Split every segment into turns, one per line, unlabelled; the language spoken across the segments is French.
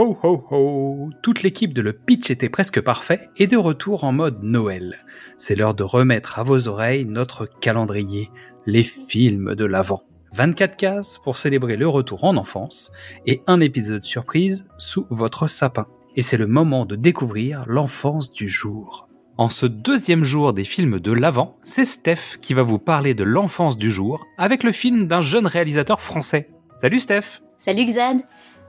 ho ho Toute l'équipe de Le Pitch était presque parfait et de retour en mode Noël. C'est l'heure de remettre à vos oreilles notre calendrier, les films de l'Avent. 24 cases pour célébrer le retour en enfance et un épisode surprise sous votre sapin. Et c'est le moment de découvrir l'enfance du jour. En ce deuxième jour des films de l'Avent, c'est Steph qui va vous parler de l'enfance du jour avec le film d'un jeune réalisateur français. Salut Steph
Salut Xad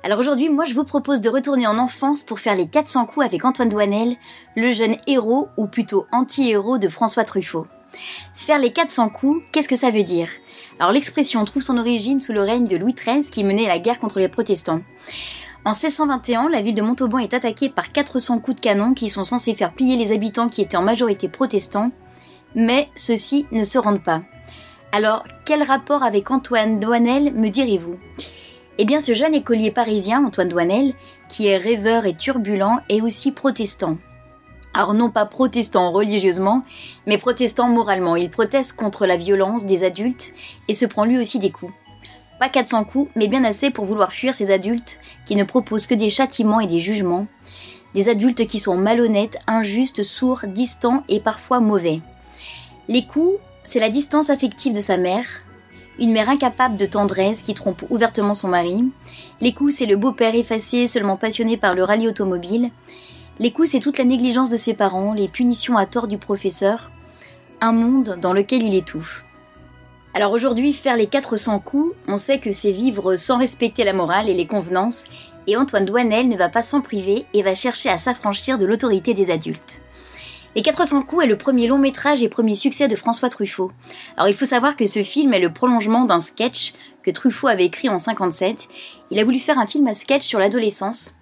alors aujourd'hui, moi je vous propose de retourner en enfance pour faire les 400 coups avec Antoine Douanel, le jeune héros ou plutôt anti-héros de François Truffaut. Faire les 400 coups, qu'est-ce que ça veut dire? Alors l'expression trouve son origine sous le règne de Louis XIII qui menait la guerre contre les protestants. En 1621, la ville de Montauban est attaquée par 400 coups de canon qui sont censés faire plier les habitants qui étaient en majorité protestants, mais ceux-ci ne se rendent pas. Alors, quel rapport avec Antoine Douanel me direz-vous? Eh bien, ce jeune écolier parisien, Antoine Douanel, qui est rêveur et turbulent, est aussi protestant. Alors non pas protestant religieusement, mais protestant moralement. Il proteste contre la violence des adultes et se prend lui aussi des coups. Pas 400 coups, mais bien assez pour vouloir fuir ces adultes qui ne proposent que des châtiments et des jugements. Des adultes qui sont malhonnêtes, injustes, sourds, distants et parfois mauvais. Les coups, c'est la distance affective de sa mère, une mère incapable de tendresse qui trompe ouvertement son mari. Les coups, c'est le beau-père effacé, seulement passionné par le rallye automobile. Les coups, c'est toute la négligence de ses parents, les punitions à tort du professeur. Un monde dans lequel il étouffe. Alors aujourd'hui, faire les 400 coups, on sait que c'est vivre sans respecter la morale et les convenances, et Antoine Douanel ne va pas s'en priver et va chercher à s'affranchir de l'autorité des adultes. Les 400 coups est le premier long métrage et premier succès de François Truffaut. Alors il faut savoir que ce film est le prolongement d'un sketch que Truffaut avait écrit en 57. Il a voulu faire un film à sketch sur l'adolescence.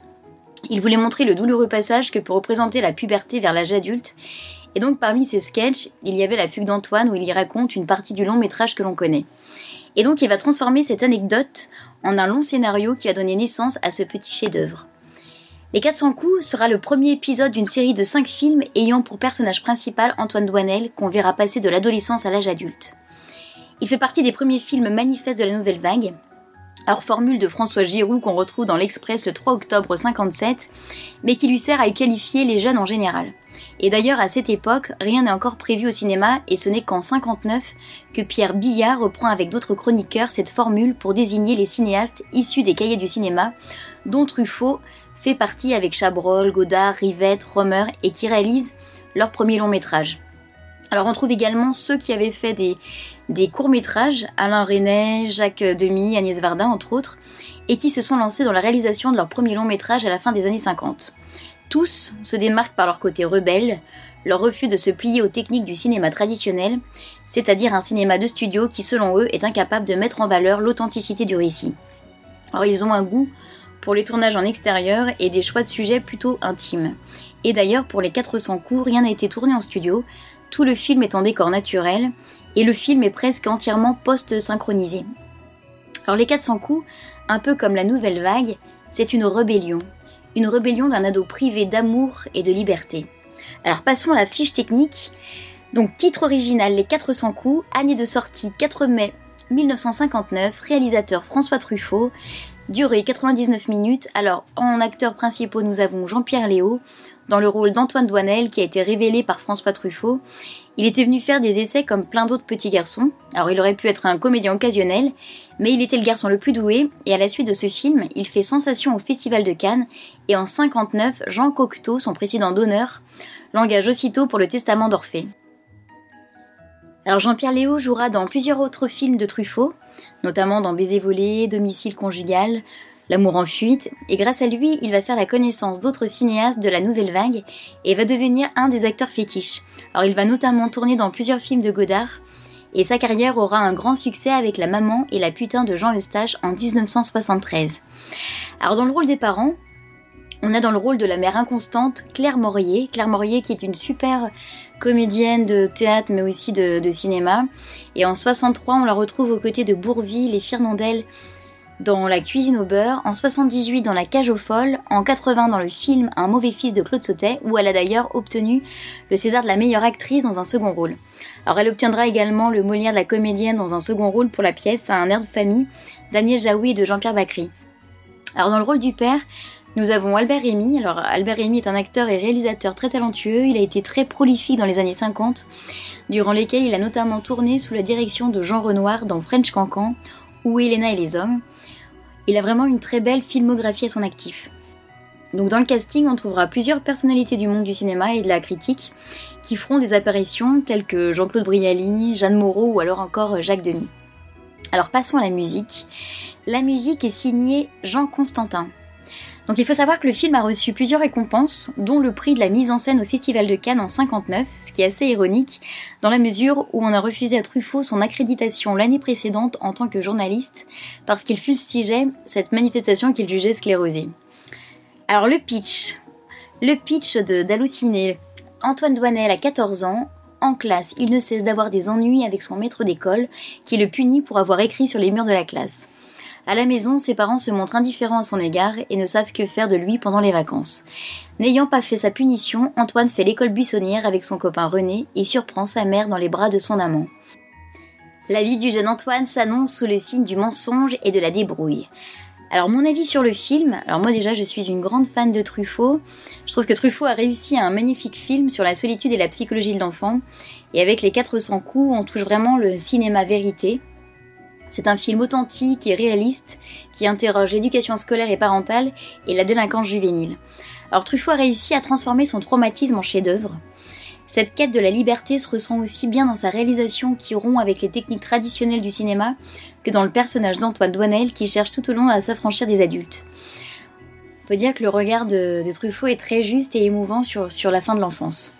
Il voulait montrer le douloureux passage que peut représenter la puberté vers l'âge adulte. Et donc parmi ces sketchs, il y avait La fugue d'Antoine où il y raconte une partie du long métrage que l'on connaît. Et donc il va transformer cette anecdote en un long scénario qui a donné naissance à ce petit chef-d'œuvre. Les 400 coups sera le premier épisode d'une série de 5 films ayant pour personnage principal Antoine Douanel qu'on verra passer de l'adolescence à l'âge adulte. Il fait partie des premiers films manifestes de la nouvelle vague, alors formule de François Giroud qu'on retrouve dans l'Express le 3 octobre 57, mais qui lui sert à qualifier les jeunes en général. Et d'ailleurs, à cette époque, rien n'est encore prévu au cinéma et ce n'est qu'en 59 que Pierre Billard reprend avec d'autres chroniqueurs cette formule pour désigner les cinéastes issus des cahiers du cinéma, dont Truffaut fait partie avec Chabrol, Godard, Rivette, Romer et qui réalisent leur premier long métrage. Alors on trouve également ceux qui avaient fait des, des courts métrages, Alain René, Jacques Demy, Agnès Varda entre autres, et qui se sont lancés dans la réalisation de leur premier long métrage à la fin des années 50. Tous se démarquent par leur côté rebelle, leur refus de se plier aux techniques du cinéma traditionnel, c'est-à-dire un cinéma de studio qui selon eux est incapable de mettre en valeur l'authenticité du récit. Alors ils ont un goût pour les tournages en extérieur et des choix de sujets plutôt intimes. Et d'ailleurs, pour les 400 coups, rien n'a été tourné en studio, tout le film est en décor naturel, et le film est presque entièrement post-synchronisé. Alors les 400 coups, un peu comme la nouvelle vague, c'est une rébellion. Une rébellion d'un ado privé d'amour et de liberté. Alors passons à la fiche technique. Donc titre original Les 400 coups, année de sortie 4 mai 1959, réalisateur François Truffaut, durée 99 minutes. Alors, en acteurs principaux, nous avons Jean-Pierre Léo, dans le rôle d'Antoine Douanel, qui a été révélé par François Truffaut. Il était venu faire des essais comme plein d'autres petits garçons. Alors, il aurait pu être un comédien occasionnel, mais il était le garçon le plus doué, et à la suite de ce film, il fait sensation au Festival de Cannes, et en 59, Jean Cocteau, son président d'honneur, l'engage aussitôt pour le Testament d'Orphée. Alors Jean-Pierre Léo jouera dans plusieurs autres films de Truffaut, notamment dans Baiser volé, Domicile conjugal, L'amour en fuite, et grâce à lui, il va faire la connaissance d'autres cinéastes de la nouvelle vague et va devenir un des acteurs fétiches. Alors il va notamment tourner dans plusieurs films de Godard, et sa carrière aura un grand succès avec La maman et la putain de Jean Eustache en 1973. Alors dans le rôle des parents, on a dans le rôle de la mère inconstante Claire Morier. Claire Morier qui est une super comédienne de théâtre mais aussi de, cinéma. Et en 63, on la retrouve aux côtés de Bourville et Firnandel dans La cuisine au beurre, en 78 dans La cage aux folles, en 80 dans le film Un mauvais fils de Claude Sautet, où elle a d'ailleurs obtenu le César de la meilleure actrice dans un second rôle. Alors elle obtiendra également le Molière de la comédienne dans un second rôle pour la pièce à un air de famille d'Agnès Jaoui et de Jean-Pierre Bacry. Alors dans le rôle du père, Nous avons Albert Rémy. Alors Albert Rémy est un acteur et réalisateur très talentueux. Il a été très prolifique dans les années 50, durant lesquelles il a notamment tourné sous la direction de Jean Renoir dans French Cancan ou Elena et les hommes. Il a vraiment une très belle filmographie à son actif. Donc dans le casting, on trouvera plusieurs personnalités du monde du cinéma et de la critique qui feront des apparitions telles que Jean-Claude Brialy, Jeanne Moreau ou alors encore Jacques Demy. Alors passons à la musique. La musique est signée Jean Constantin. Donc il faut savoir que le film a reçu plusieurs récompenses, dont le prix de la mise en scène au Festival de Cannes en 59, ce qui est assez ironique, dans la mesure où on a refusé à Truffaut son accréditation l'année précédente en tant que journaliste, parce qu'il fustigeait cette manifestation qu'il jugeait sclérosée. Alors le pitch. Le pitch de d'halluciner. Antoine Douanel a 14 ans. En classe, il ne cesse d'avoir des ennuis avec son maître d'école, qui le punit pour avoir écrit sur les murs de la classe. À la maison, ses parents se montrent indifférents à son égard et ne savent que faire de lui pendant les vacances. N'ayant pas fait sa punition, Antoine fait l'école buissonnière avec son copain René et surprend sa mère dans les bras de son amant. La vie du jeune Antoine s'annonce sous le signe du mensonge et de la débrouille. Alors mon avis sur le film, alors moi déjà je suis une grande fan de Truffaut. Je trouve que Truffaut a réussi un magnifique film sur la solitude et la psychologie de l'enfant. Et avec les 400 coups, on touche vraiment le cinéma vérité. C'est un film authentique et réaliste qui interroge l'éducation scolaire et parentale et la délinquance juvénile. Alors Truffaut a réussi à transformer son traumatisme en chef-d'œuvre. Cette quête de la liberté se ressent aussi bien dans sa réalisation qui rompt avec les techniques traditionnelles du cinéma que dans le personnage d'Antoine Douanel qui cherche tout au long à s'affranchir des adultes. On peut dire que le regard de, Truffaut est très juste et émouvant sur, sur la fin de l'enfance.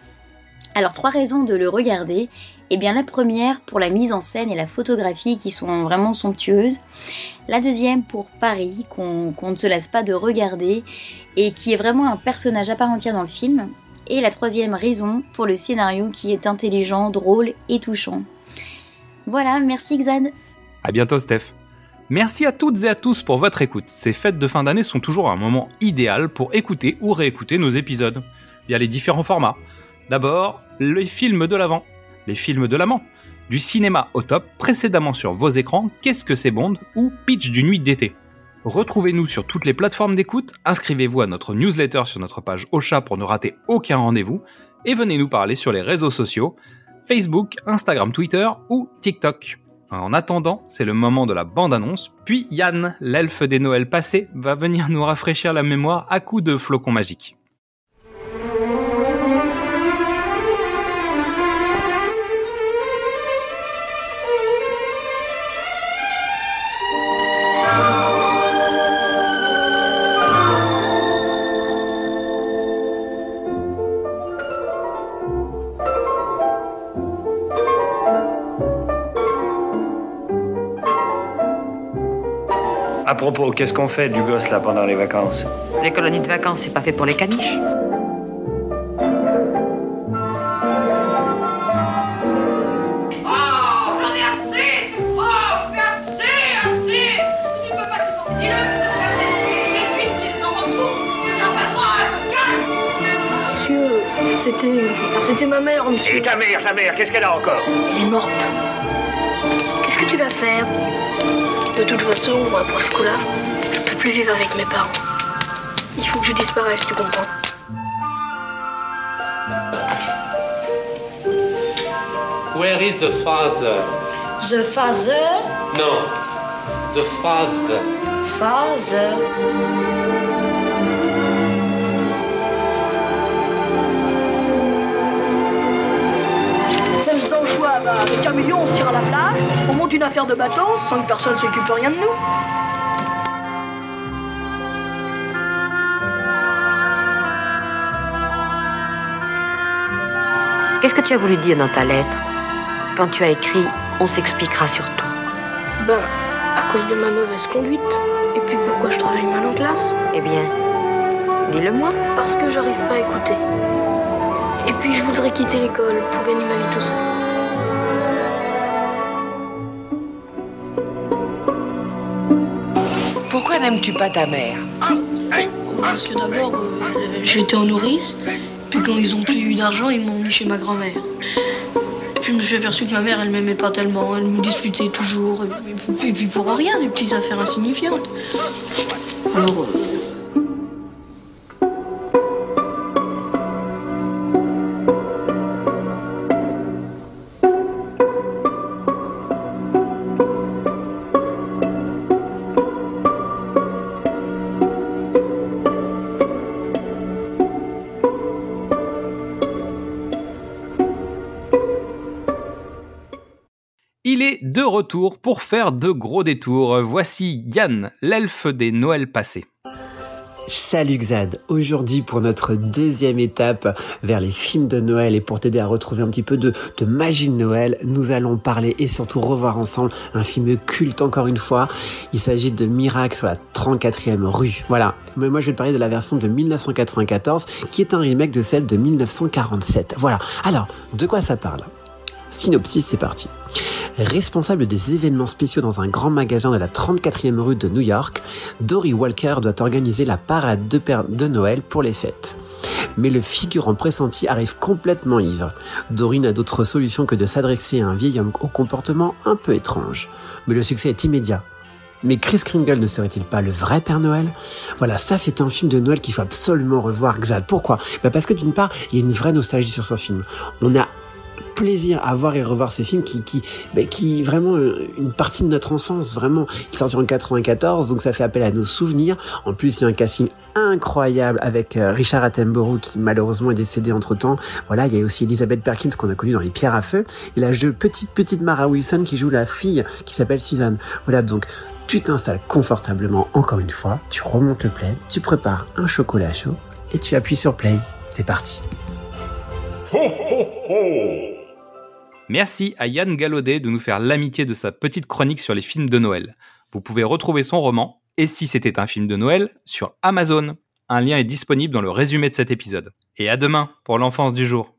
Alors trois raisons de le regarder eh bien la première pour la mise en scène et la photographie qui sont vraiment somptueuses. La deuxième pour Paris qu'on ne se lasse pas de regarder et qui est vraiment un personnage à part entière dans le film. Et la troisième raison pour le scénario qui est intelligent, drôle et touchant. Voilà, merci Xad.
À bientôt Steph. Merci à toutes et à tous pour votre écoute. Ces fêtes de fin d'année sont toujours un moment idéal pour écouter ou réécouter nos épisodes via les différents formats. D'abord, les films de l'avant les films de l'amant. Du cinéma au top, précédemment sur vos écrans, Qu'est-ce que c'est Bond ou Pitch du nuit d'été. Retrouvez-nous sur toutes les plateformes d'écoute, inscrivez-vous à notre newsletter sur notre page Ocha pour ne rater aucun rendez-vous, et venez nous parler sur les réseaux sociaux, Facebook, Instagram, Twitter ou TikTok. En attendant, c'est le moment de la bande-annonce, puis Yann, l'elfe des Noëls passés, va venir nous rafraîchir la mémoire à coups de flocons magiques.
À propos, qu'est-ce qu'on fait du gosse là pendant les vacances?
Les colonies de vacances, c'est pas fait pour les caniches.
Monsieur, c'était. C'était ma mère, monsieur.
Et ta mère, ta mère, qu'est-ce qu'elle a encore?
Elle est morte. Qu'est-ce que tu vas faire? De toute façon, moi, pour ce coup-là, je peux plus vivre avec mes parents. Il faut que je disparaisse, tu comprends
Where is the father?
The father?
No, the father.
Father Bah, avec un million, on se tire à la plage, on monte une affaire de bateau, sans que personne s'occupe rien de nous.
Qu'est-ce que tu as voulu dire dans ta lettre Quand tu as écrit On s'expliquera sur tout.
Ben, à cause de ma mauvaise conduite. Et puis pourquoi je travaille mal en classe
Eh bien, dis-le-moi.
Parce que j'arrive pas à écouter. Et puis je voudrais quitter l'école pour gagner ma vie tout seul.
N'aimes-tu pas ta mère
Parce que d'abord, euh, j'étais en nourrice. Puis quand ils ont plus eu d'argent, ils m'ont mis chez ma grand-mère. Et puis je me suis aperçu que ma mère, elle m'aimait pas tellement. Elle me disputait toujours. Et puis, pour rien, des petites affaires insignifiantes. Euh,
Il est de retour pour faire de gros détours. Voici Yann, l'elfe des Noëls passés.
Salut Xad, aujourd'hui pour notre deuxième étape vers les films de Noël et pour t'aider à retrouver un petit peu de, de, magie de Noël, nous allons parler et surtout revoir ensemble un film culte encore une fois. Il s'agit de Miracle sur la 34e rue. Voilà, mais moi je vais te parler de la version de 1994 qui est un remake de celle de 1947. Voilà, alors de quoi ça parle? Synopsis, c'est parti. Responsable des événements spéciaux dans un grand magasin de la 34e rue de New York, Dory Walker doit organiser la parade de, de Noël pour les fêtes. Mais le figurant pressenti arrive complètement ivre. Dory n'a d'autre solution que de s'adresser à un vieil homme au comportement un peu étrange. Mais le succès est immédiat. Mais Chris Kringle ne serait-il pas le vrai Père Noël? Voilà, ça c'est un film de Noël qu'il faut absolument revoir, Xad. Pourquoi? Bah Parce que d'une part, il y a une vraie nostalgie sur ce film. On a plaisir à voir et revoir ce film qui qui bah, qui vraiment une partie de notre enfance vraiment. Est sorti en 94 donc ça fait appel à nos souvenirs. En plus il y a un casting incroyable avec euh, Richard Attenborough qui malheureusement est décédé entre temps voilà il y a aussi Elizabeth Perkins qu'on a connue dans Les Pierres à Feu. Et la jeune petite petite Mara Wilson qui joue la fille qui s'appelle Suzanne. Voilà donc tu t'installes confortablement encore une fois. Tu remontes le plaid tu prépares un chocolat chaud et tu appuies sur play. C'est parti
Merci à Yann Gallaudet de nous faire l'amitié de sa petite chronique sur les films de Noël. Vous pouvez retrouver son roman, Et si c'était un film de Noël, sur Amazon. Un lien est disponible dans le résumé de cet épisode. Et à demain pour l'enfance du jour.